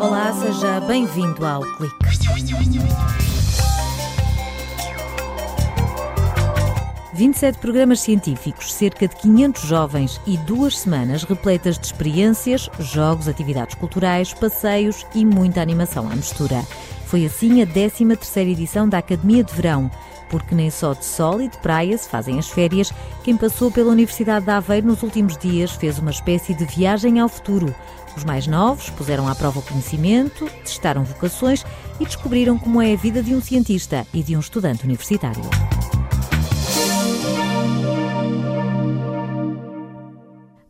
Olá, seja bem-vindo ao Clique. Vinte e sete programas científicos, cerca de 500 jovens e duas semanas repletas de experiências, jogos, atividades culturais, passeios e muita animação à mistura. Foi assim a 13 terceira edição da Academia de Verão, porque nem só de sol e de praia se fazem as férias. Quem passou pela Universidade de Aveiro nos últimos dias fez uma espécie de viagem ao futuro. Os mais novos puseram à prova o conhecimento, testaram vocações e descobriram como é a vida de um cientista e de um estudante universitário.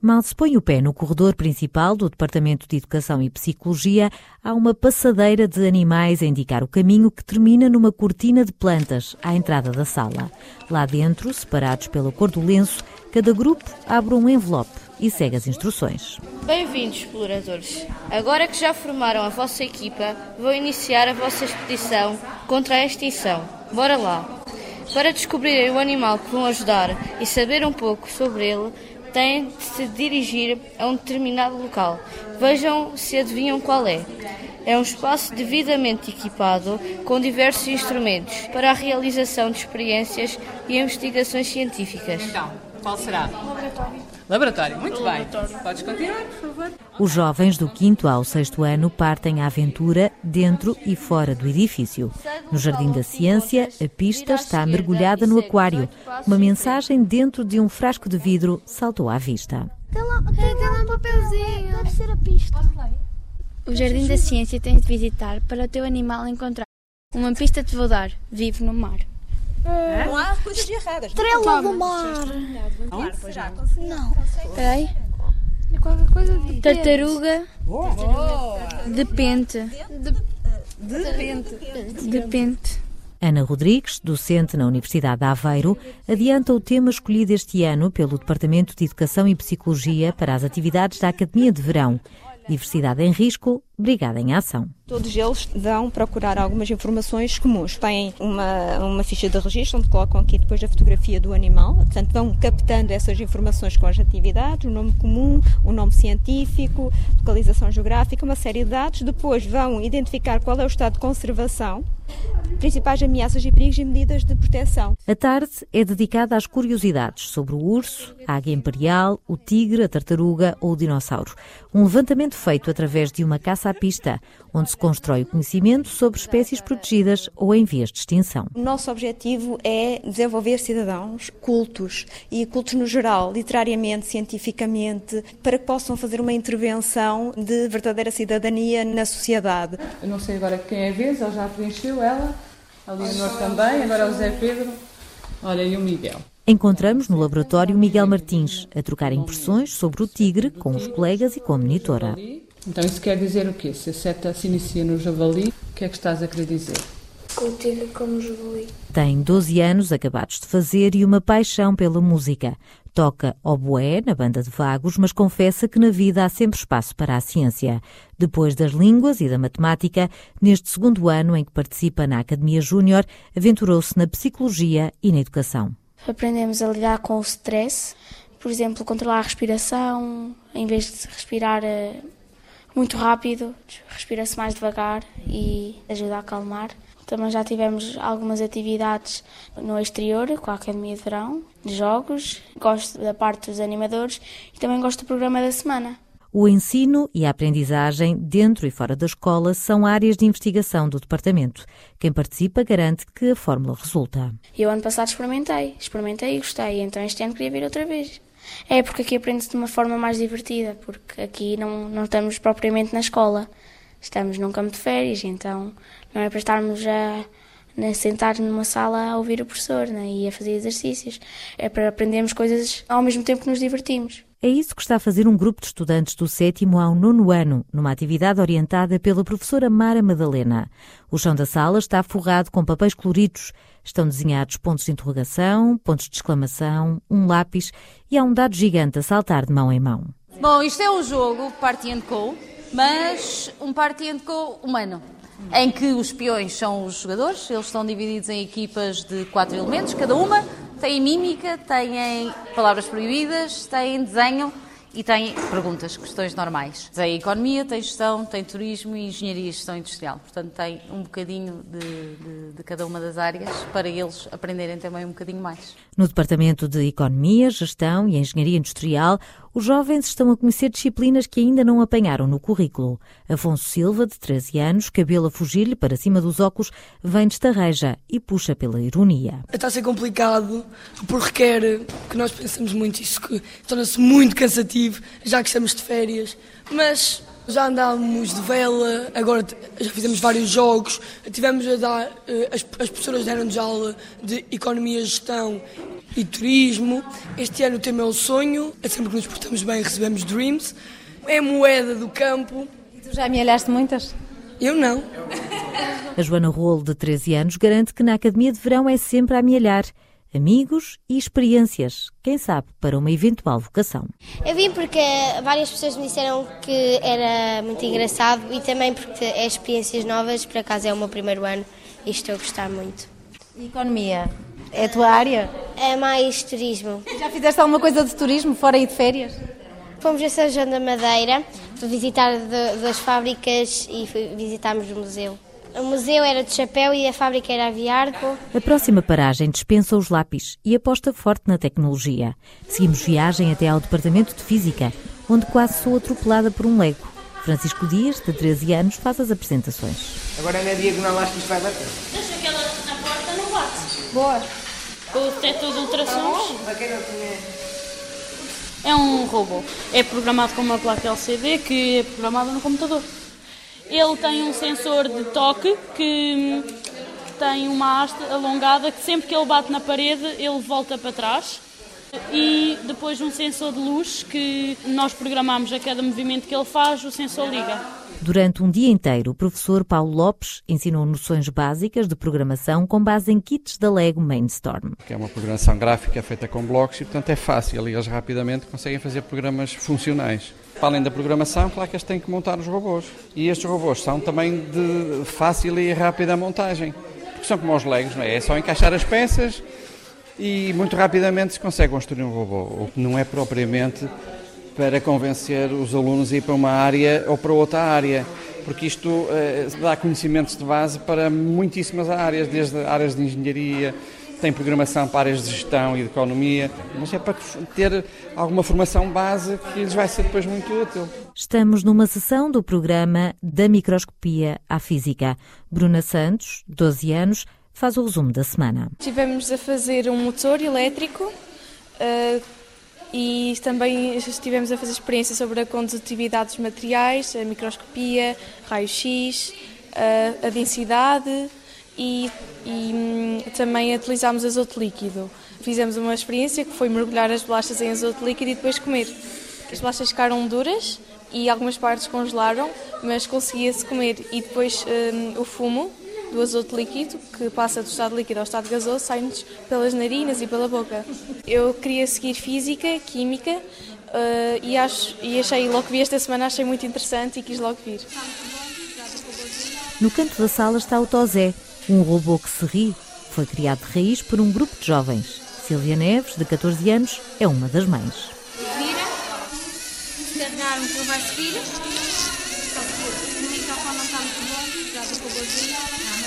Mal se põe o pé no corredor principal do Departamento de Educação e Psicologia, há uma passadeira de animais a indicar o caminho que termina numa cortina de plantas à entrada da sala. Lá dentro, separados pela cor do lenço, cada grupo abre um envelope e segue as instruções. Bem-vindos, exploradores. Agora que já formaram a vossa equipa, vou iniciar a vossa expedição contra a extinção. Bora lá! Para descobrirem o animal que vão ajudar e saber um pouco sobre ele, têm de se dirigir a um determinado local. Vejam se adivinham qual é. É um espaço devidamente equipado com diversos instrumentos para a realização de experiências e investigações científicas. Então, qual será? Laboratório. Laboratório, muito bem. Podes continuar, por favor. Os jovens do 5 ao 6 ano partem à aventura dentro e fora do edifício. No Jardim da Ciência, a pista está mergulhada no aquário. Uma mensagem dentro de um frasco de vidro saltou à vista. Tem lá, tem lá um papelzinho. Deve ser a pista. O Jardim da Ciência tens de visitar para o teu animal encontrar. Uma pista te vou dar. Vive no mar. Não há coisas erradas. Estrela do mar. Não. Espera aí. Tartaruga de pente. De pente. Ana Rodrigues, docente na Universidade de Aveiro, adianta o tema escolhido este ano pelo Departamento de Educação e Psicologia para as atividades da Academia de Verão. Diversidade em Risco, Brigada em Ação. Todos eles vão procurar algumas informações comuns. Têm uma, uma ficha de registro onde colocam aqui depois a fotografia do animal, portanto vão captando essas informações com as atividades, o nome comum, o nome científico, localização geográfica, uma série de dados. Depois vão identificar qual é o estado de conservação, principais ameaças e perigos e medidas de proteção. A tarde é dedicada às curiosidades sobre o urso, a águia imperial, o tigre, a tartaruga ou o dinossauro. Um levantamento feito através de uma caça à pista, onde se constrói o conhecimento sobre espécies protegidas ou em vias de extinção. O nosso objetivo é desenvolver cidadãos cultos e cultos no geral, literariamente, cientificamente, para que possam fazer uma intervenção de verdadeira cidadania na sociedade. Eu não sei agora quem é a vez, ela já preencheu ela, a Leonor também, agora o Zé Pedro, olha, e o Miguel. Encontramos no laboratório Miguel Martins a trocar impressões sobre o tigre com os colegas e com a monitora. Então isso quer dizer o quê? Se a seta se inicia no javali, o que é que estás a querer dizer? O tigre como javali. Tem 12 anos acabados de fazer e uma paixão pela música. Toca oboé na banda de vagos, mas confessa que na vida há sempre espaço para a ciência. Depois das línguas e da matemática, neste segundo ano em que participa na Academia Júnior, aventurou-se na psicologia e na educação. Aprendemos a lidar com o stress, por exemplo, controlar a respiração, em vez de respirar eh, muito rápido, respira-se mais devagar e ajuda a acalmar. Também já tivemos algumas atividades no exterior, com a Academia de Verão, de jogos. Gosto da parte dos animadores e também gosto do programa da semana. O ensino e a aprendizagem dentro e fora da escola são áreas de investigação do departamento. Quem participa garante que a fórmula resulta. Eu ano passado experimentei, experimentei e gostei, então este ano queria vir outra vez. É porque aqui aprende-se de uma forma mais divertida, porque aqui não, não estamos propriamente na escola. Estamos num campo de férias, então não é para estarmos a, a sentar numa sala a ouvir o professor né, e a fazer exercícios. É para aprendermos coisas ao mesmo tempo que nos divertimos. É isso que está a fazer um grupo de estudantes do sétimo ao nono ano, numa atividade orientada pela professora Mara Madalena. O chão da sala está forrado com papéis coloridos. Estão desenhados pontos de interrogação, pontos de exclamação, um lápis e há um dado gigante a saltar de mão em mão. Bom, isto é um jogo Party and Co, mas um Co humano, em que os peões são os jogadores, eles estão divididos em equipas de quatro elementos, cada uma têm mímica, têm palavras proibidas, têm desenho e tem perguntas, questões normais. Tem economia, tem gestão, tem turismo e engenharia e gestão industrial. Portanto, tem um bocadinho de, de, de, cada uma das áreas para eles aprenderem também um bocadinho mais. No Departamento de Economia, Gestão e Engenharia Industrial, os jovens estão a conhecer disciplinas que ainda não apanharam no currículo. Afonso Silva, de 13 anos, cabelo a fugir-lhe para cima dos óculos, vem de Estarreja e puxa pela ironia. Está a ser complicado porque requer que nós pensemos muito isso, que torna-se muito cansativo, já que estamos de férias, mas já andámos de vela, agora já fizemos vários jogos, tivemos a dar, eh, as, as professoras deram-nos aula de economia, gestão e turismo. Este ano o tema é o sonho, é sempre que nos portamos bem recebemos dreams. É a moeda do campo. E tu já amealhaste muitas? Eu não. A Joana Rolo, de 13 anos, garante que na Academia de Verão é sempre a amealhar amigos e experiências, quem sabe, para uma eventual vocação. Eu vim porque várias pessoas me disseram que era muito engraçado e também porque é experiências novas, por acaso é o meu primeiro ano e estou a gostar muito. E economia? É a tua área? É mais turismo. Já fizeste alguma coisa de turismo, fora aí de férias? Fomos a São João da Madeira visitar duas fábricas e visitámos o museu. O museu era de chapéu e a fábrica era aviarco. A próxima paragem dispensa os lápis e aposta forte na tecnologia. Seguimos viagem até ao Departamento de Física, onde quase sou atropelada por um lego. Francisco Dias, de 13 anos, faz as apresentações. Agora na diagonal acho que isto vai bater. Deixa aquela na porta, não bate. Boa. O detector de ultrassons. É um robô. É programado com uma placa LCD que é programada no computador. Ele tem um sensor de toque que tem uma haste alongada que sempre que ele bate na parede ele volta para trás e depois um sensor de luz que nós programamos a cada movimento que ele faz, o sensor liga. Durante um dia inteiro, o professor Paulo Lopes ensinou noções básicas de programação com base em kits da Lego Mainstorm. Que é uma programação gráfica feita com blocos e, portanto, é fácil e eles rapidamente conseguem fazer programas funcionais. Para além da programação, claro que eles têm que montar os robôs. E estes robôs são também de fácil e rápida montagem. Porque são como os Legos, não é? É só encaixar as peças e muito rapidamente se consegue construir um robô. O que não é propriamente para convencer os alunos a ir para uma área ou para outra área, porque isto eh, dá conhecimentos de base para muitíssimas áreas, desde áreas de engenharia, tem programação para áreas de gestão e de economia, mas é para ter alguma formação base que lhes vai ser depois muito útil. Estamos numa sessão do programa Da Microscopia à Física. Bruna Santos, 12 anos, faz o resumo da semana. Tivemos a fazer um motor elétrico. E também estivemos a fazer experiência sobre a condutividade dos materiais, a microscopia, raio-x, a, a, densidade e, e hum, também utilizámos azoto líquido. Fizemos uma experiência que foi mergulhar as bolachas em azoto líquido e depois comer. As bolachas ficaram duras e algumas partes congelaram, mas conseguia-se comer. E depois um, o fumo do azoto líquido, que passa do estado líquido ao estado gasoso, sai-nos pelas narinas e pela boca. Eu queria seguir Física, Química, uh, e, acho, e achei, logo que vi esta semana, achei muito interessante e quis logo vir. No canto da sala está o Tozé, um robô que se ri. Foi criado de raiz por um grupo de jovens. Silvia Neves, de 14 anos, é uma das mães. Vira, vai subir, o microfone não está muito bom, já do robôzinho.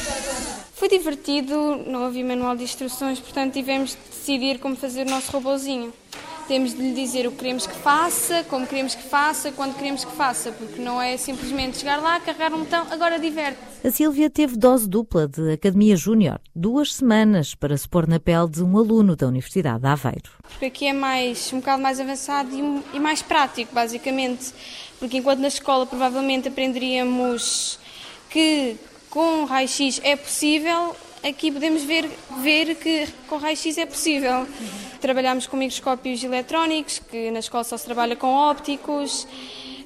Foi divertido, não havia manual de instruções, portanto tivemos de decidir como fazer o nosso robozinho. Temos de lhe dizer o que queremos que faça, como queremos que faça, quando queremos que faça, porque não é simplesmente chegar lá, carregar um botão, agora diverte. A Sílvia teve dose dupla de Academia Júnior, duas semanas para se pôr na pele de um aluno da Universidade de Aveiro. Porque aqui é mais, um bocado mais avançado e, e mais prático, basicamente, porque enquanto na escola provavelmente aprenderíamos que com raio-x é possível, aqui podemos ver, ver que com raio-x é possível. Trabalhamos com microscópios eletrónicos, que na escola só se trabalha com ópticos.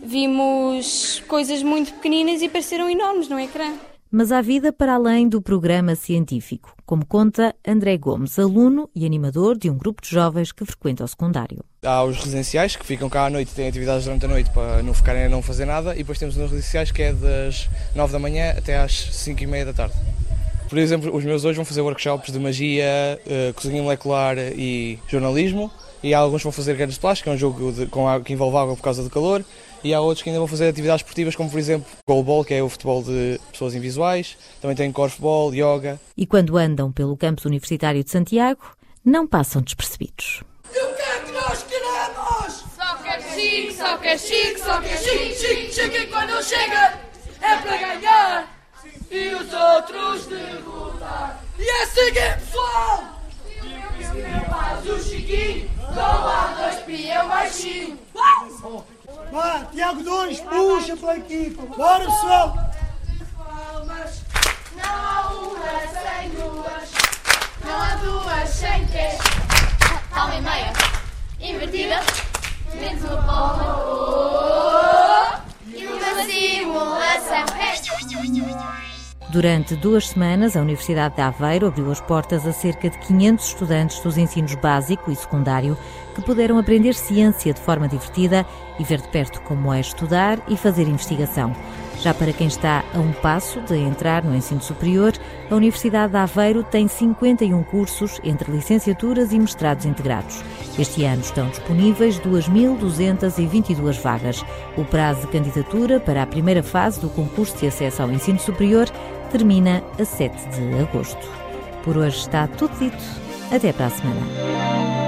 Vimos coisas muito pequeninas e pareceram enormes no ecrã. Mas há vida para além do programa científico, como conta André Gomes, aluno e animador de um grupo de jovens que frequenta o secundário. Há os residenciais que ficam cá à noite, têm atividades durante a noite para não ficarem a não fazer nada, e depois temos os residenciais que é das 9 da manhã até às 5 e meia da tarde. Por exemplo, os meus hoje vão fazer workshops de magia, uh, cozinha molecular e jornalismo, e alguns vão fazer guerras de plástico, que é um jogo de, com que envolve água por causa do calor, e há outros que ainda vão fazer atividades esportivas, como por exemplo goalball, que é o futebol de pessoas invisuais, também tem corfball, yoga. E quando andam pelo campus universitário de Santiago, não passam despercebidos. E o que é que nós queremos? Só quer chique, só quer chique, só quer chique, chique, chique, e quando chega é para ganhar e os outros derrotar. E é seguir, pessoal! Faz o chiquinho, com a Tiago 2, puxa pela equipa. Bora, pessoal! Não há uma sem duas, não há duas sem e meia, invertida, menos uma palma. Durante duas semanas, a Universidade de Aveiro abriu as portas a cerca de 500 estudantes dos ensinos básico e secundário que puderam aprender ciência de forma divertida e ver de perto como é estudar e fazer investigação. Já para quem está a um passo de entrar no ensino superior, a Universidade de Aveiro tem 51 cursos entre licenciaturas e mestrados integrados. Este ano estão disponíveis 2.222 vagas. O prazo de candidatura para a primeira fase do concurso de acesso ao ensino superior termina a 7 de agosto. Por hoje está tudo dito. Até para a semana.